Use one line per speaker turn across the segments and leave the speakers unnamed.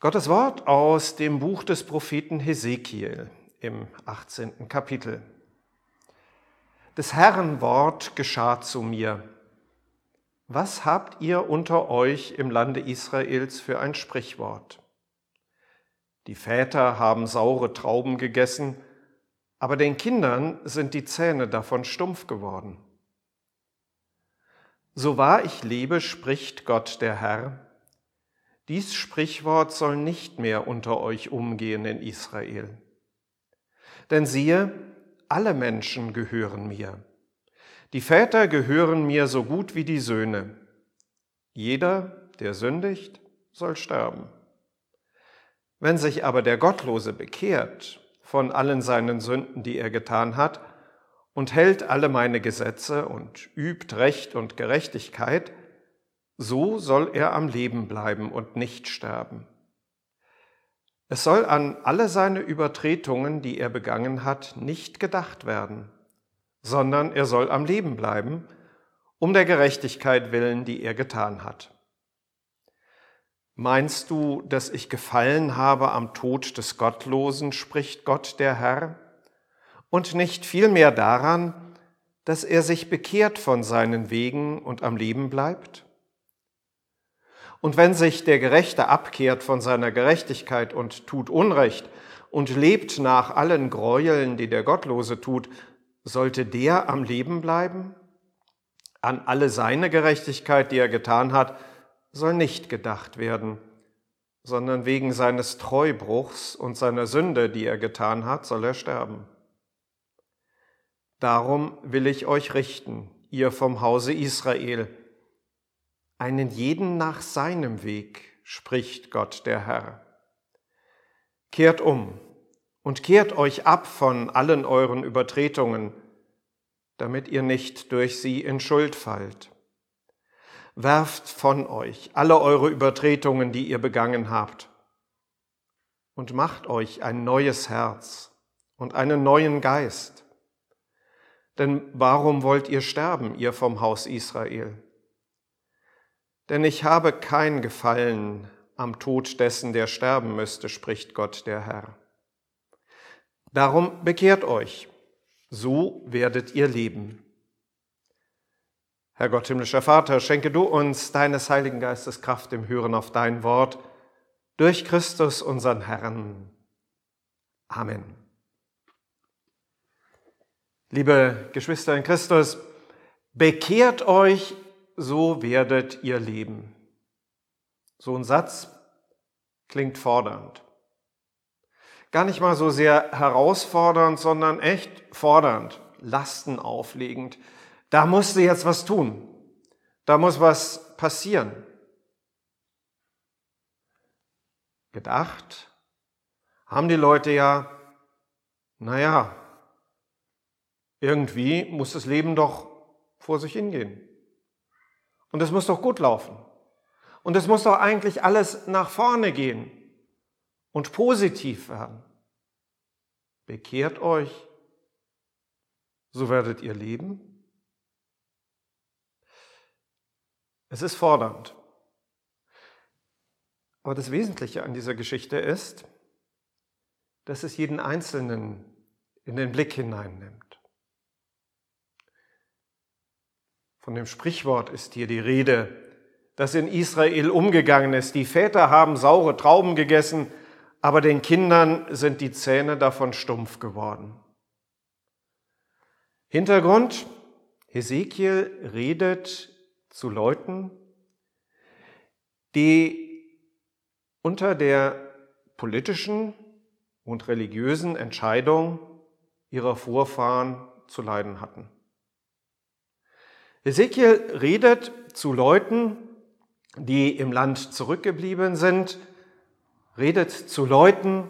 Gottes Wort aus dem Buch des Propheten Hesekiel im 18. Kapitel. Des Herrn Wort geschah zu mir. Was habt ihr unter euch im Lande Israels für ein Sprichwort? Die Väter haben saure Trauben gegessen, aber den Kindern sind die Zähne davon stumpf geworden. So wahr ich lebe, spricht Gott der Herr, dies Sprichwort soll nicht mehr unter euch umgehen in Israel. Denn siehe, alle Menschen gehören mir. Die Väter gehören mir so gut wie die Söhne. Jeder, der sündigt, soll sterben. Wenn sich aber der Gottlose bekehrt von allen seinen Sünden, die er getan hat, und hält alle meine Gesetze und übt Recht und Gerechtigkeit, so soll er am Leben bleiben und nicht sterben. Es soll an alle seine Übertretungen, die er begangen hat, nicht gedacht werden, sondern er soll am Leben bleiben, um der Gerechtigkeit willen, die er getan hat. Meinst du, dass ich gefallen habe am Tod des Gottlosen, spricht Gott der Herr, und nicht vielmehr daran, dass er sich bekehrt von seinen Wegen und am Leben bleibt? Und wenn sich der Gerechte abkehrt von seiner Gerechtigkeit und tut Unrecht und lebt nach allen Gräueln, die der Gottlose tut, sollte der am Leben bleiben? An alle seine Gerechtigkeit, die er getan hat, soll nicht gedacht werden, sondern wegen seines Treubruchs und seiner Sünde, die er getan hat, soll er sterben. Darum will ich euch richten, ihr vom Hause Israel, einen jeden nach seinem Weg, spricht Gott der Herr. Kehrt um und kehrt euch ab von allen euren Übertretungen, damit ihr nicht durch sie in Schuld fallt. Werft von euch alle eure Übertretungen, die ihr begangen habt, und macht euch ein neues Herz und einen neuen Geist. Denn warum wollt ihr sterben, ihr vom Haus Israel? Denn ich habe kein Gefallen am Tod dessen, der sterben müsste, spricht Gott der Herr. Darum bekehrt euch, so werdet ihr leben. Herr Gott, himmlischer Vater, schenke du uns deines Heiligen Geistes Kraft im Hören auf dein Wort durch Christus, unseren Herrn. Amen. Liebe Geschwister in Christus, bekehrt euch so werdet ihr leben. So ein Satz klingt fordernd. Gar nicht mal so sehr herausfordernd, sondern echt fordernd, lastenauflegend. Da musst du jetzt was tun. Da muss was passieren. Gedacht haben die Leute ja, naja, irgendwie muss das Leben doch vor sich hingehen. Und es muss doch gut laufen. Und es muss doch eigentlich alles nach vorne gehen und positiv werden. Bekehrt euch, so werdet ihr leben. Es ist fordernd. Aber das Wesentliche an dieser Geschichte ist, dass es jeden Einzelnen in den Blick hineinnimmt. Von dem Sprichwort ist hier die Rede, das in Israel umgegangen ist. Die Väter haben saure Trauben gegessen, aber den Kindern sind die Zähne davon stumpf geworden. Hintergrund, Hesekiel redet zu Leuten, die unter der politischen und religiösen Entscheidung ihrer Vorfahren zu leiden hatten. Ezekiel redet zu Leuten, die im Land zurückgeblieben sind, redet zu Leuten,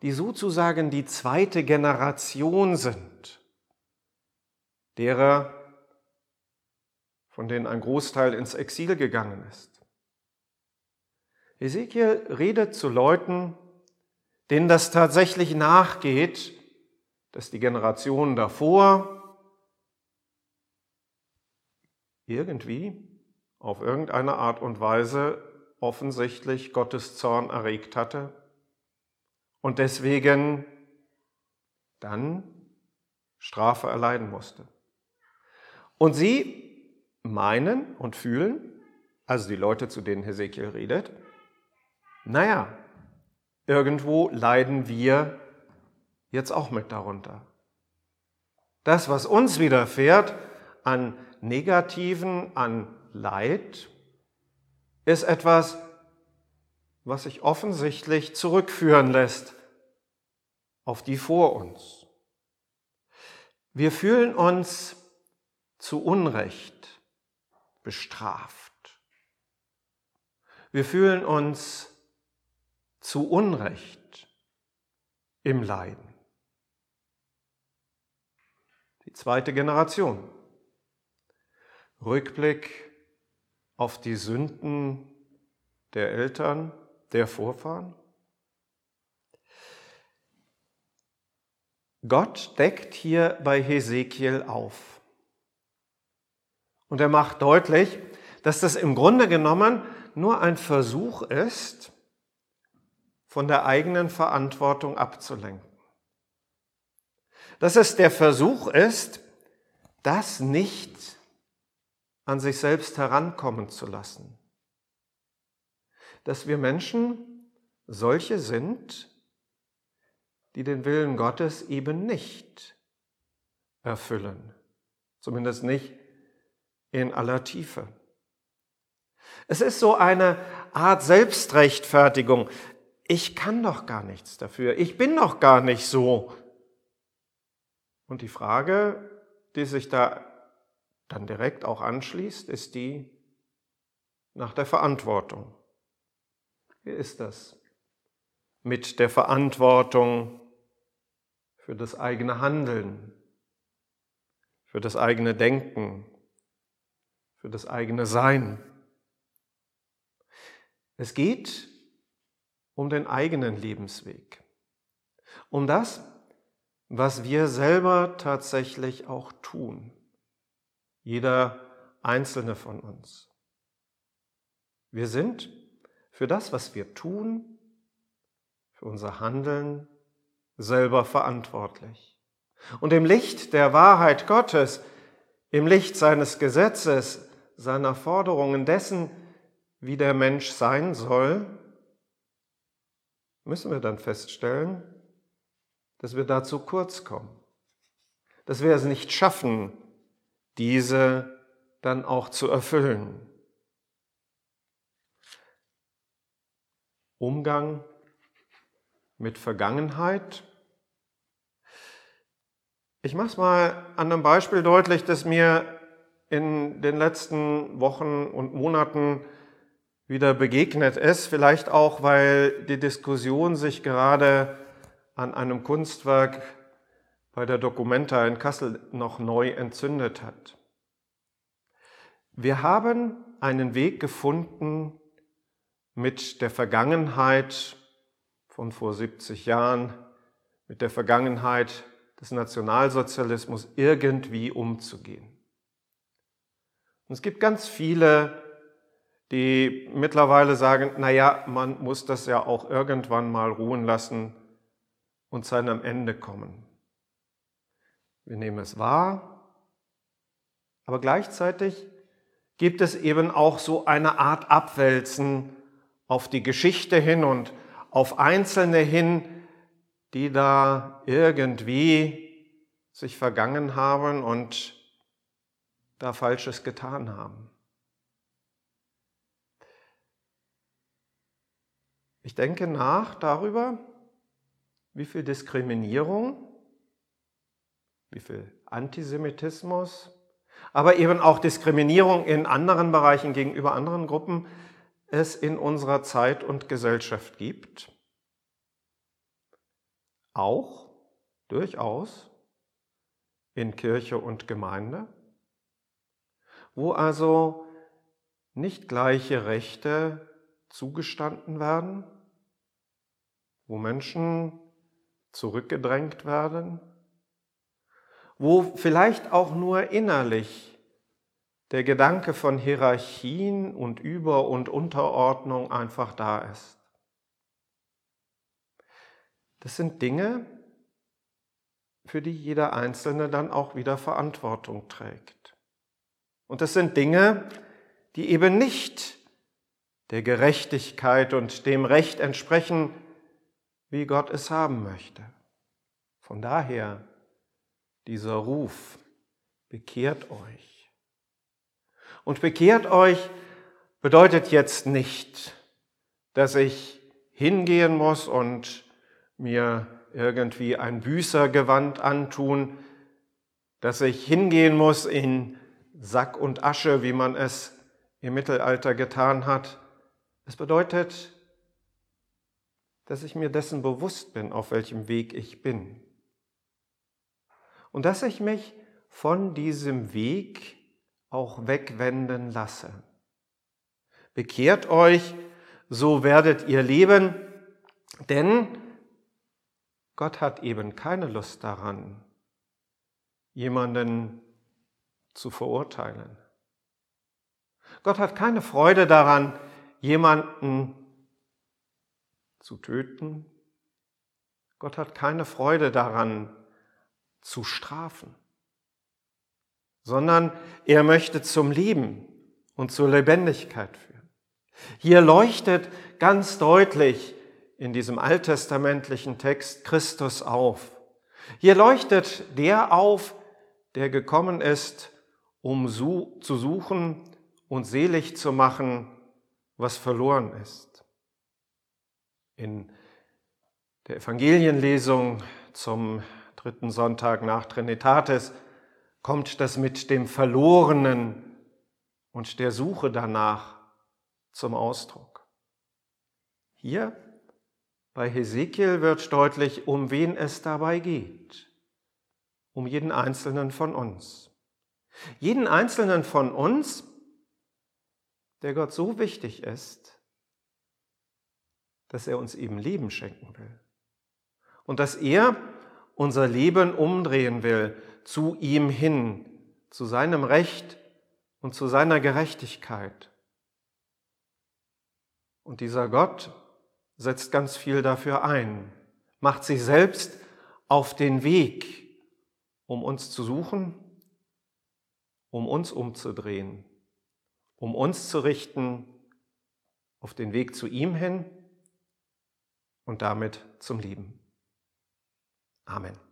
die sozusagen die zweite Generation sind, derer, von denen ein Großteil ins Exil gegangen ist. Ezekiel redet zu Leuten, denen das tatsächlich nachgeht, dass die Generationen davor irgendwie auf irgendeine Art und Weise offensichtlich Gottes Zorn erregt hatte und deswegen dann Strafe erleiden musste. Und sie meinen und fühlen, also die Leute, zu denen Hesekiel redet, naja, irgendwo leiden wir jetzt auch mit darunter. Das, was uns widerfährt an Negativen, an Leid, ist etwas, was sich offensichtlich zurückführen lässt auf die vor uns. Wir fühlen uns zu Unrecht bestraft. Wir fühlen uns zu Unrecht im Leiden. Die zweite Generation. Rückblick auf die Sünden der Eltern, der Vorfahren? Gott deckt hier bei Hesekiel auf. Und er macht deutlich, dass das im Grunde genommen nur ein Versuch ist, von der eigenen Verantwortung abzulenken. Dass es der Versuch ist, das nicht an sich selbst herankommen zu lassen dass wir Menschen solche sind, die den Willen Gottes eben nicht erfüllen, zumindest nicht in aller Tiefe. Es ist so eine Art Selbstrechtfertigung. Ich kann doch gar nichts dafür. Ich bin doch gar nicht so. Und die Frage, die sich da dann direkt auch anschließt, ist die nach der Verantwortung. Wie ist das mit der Verantwortung für das eigene Handeln, für das eigene Denken, für das eigene Sein? Es geht um den eigenen Lebensweg, um das, was wir selber tatsächlich auch tun, jeder einzelne von uns. Wir sind für das, was wir tun, für unser Handeln selber verantwortlich. Und im Licht der Wahrheit Gottes, im Licht seines Gesetzes, seiner Forderungen dessen, wie der Mensch sein soll, müssen wir dann feststellen, dass wir da zu kurz kommen, dass wir es nicht schaffen, diese dann auch zu erfüllen. Umgang mit Vergangenheit. Ich mache es mal an einem Beispiel deutlich, das mir in den letzten Wochen und Monaten wieder begegnet ist, vielleicht auch, weil die Diskussion sich gerade an einem Kunstwerk bei der Documenta in Kassel noch neu entzündet hat. Wir haben einen Weg gefunden, mit der Vergangenheit von vor 70 Jahren, mit der Vergangenheit des Nationalsozialismus irgendwie umzugehen. Und es gibt ganz viele, die mittlerweile sagen, na ja, man muss das ja auch irgendwann mal ruhen lassen und zu einem Ende kommen. Wir nehmen es wahr, aber gleichzeitig gibt es eben auch so eine Art Abwälzen auf die Geschichte hin und auf Einzelne hin, die da irgendwie sich vergangen haben und da Falsches getan haben. Ich denke nach darüber, wie viel Diskriminierung, wie viel? Antisemitismus, aber eben auch Diskriminierung in anderen Bereichen gegenüber anderen Gruppen es in unserer Zeit und Gesellschaft gibt. auch? Durchaus. In Kirche und Gemeinde, wo also nicht gleiche Rechte zugestanden werden, wo Menschen zurückgedrängt werden, wo vielleicht auch nur innerlich der Gedanke von Hierarchien und Über- und Unterordnung einfach da ist. Das sind Dinge, für die jeder Einzelne dann auch wieder Verantwortung trägt. Und das sind Dinge, die eben nicht der Gerechtigkeit und dem Recht entsprechen, wie Gott es haben möchte. Von daher dieser Ruf, bekehrt euch. Und bekehrt euch bedeutet jetzt nicht, dass ich hingehen muss und mir irgendwie ein Büßergewand antun, dass ich hingehen muss in Sack und Asche, wie man es im Mittelalter getan hat. Es bedeutet, dass ich mir dessen bewusst bin, auf welchem Weg ich bin. Und dass ich mich von diesem Weg auch wegwenden lasse. Bekehrt euch, so werdet ihr leben, denn Gott hat eben keine Lust daran, jemanden zu verurteilen. Gott hat keine Freude daran, jemanden zu töten. Gott hat keine Freude daran, zu strafen, sondern er möchte zum Leben und zur Lebendigkeit führen. Hier leuchtet ganz deutlich in diesem alttestamentlichen Text Christus auf. Hier leuchtet der auf, der gekommen ist, um zu suchen und selig zu machen, was verloren ist. In der Evangelienlesung zum dritten Sonntag nach Trinitatis kommt das mit dem Verlorenen und der Suche danach zum Ausdruck. Hier bei Hesekiel wird deutlich, um wen es dabei geht. Um jeden einzelnen von uns. Jeden einzelnen von uns, der Gott so wichtig ist, dass er uns eben Leben schenken will. Und dass er unser Leben umdrehen will zu ihm hin, zu seinem Recht und zu seiner Gerechtigkeit. Und dieser Gott setzt ganz viel dafür ein, macht sich selbst auf den Weg, um uns zu suchen, um uns umzudrehen, um uns zu richten auf den Weg zu ihm hin und damit zum Leben. Amen.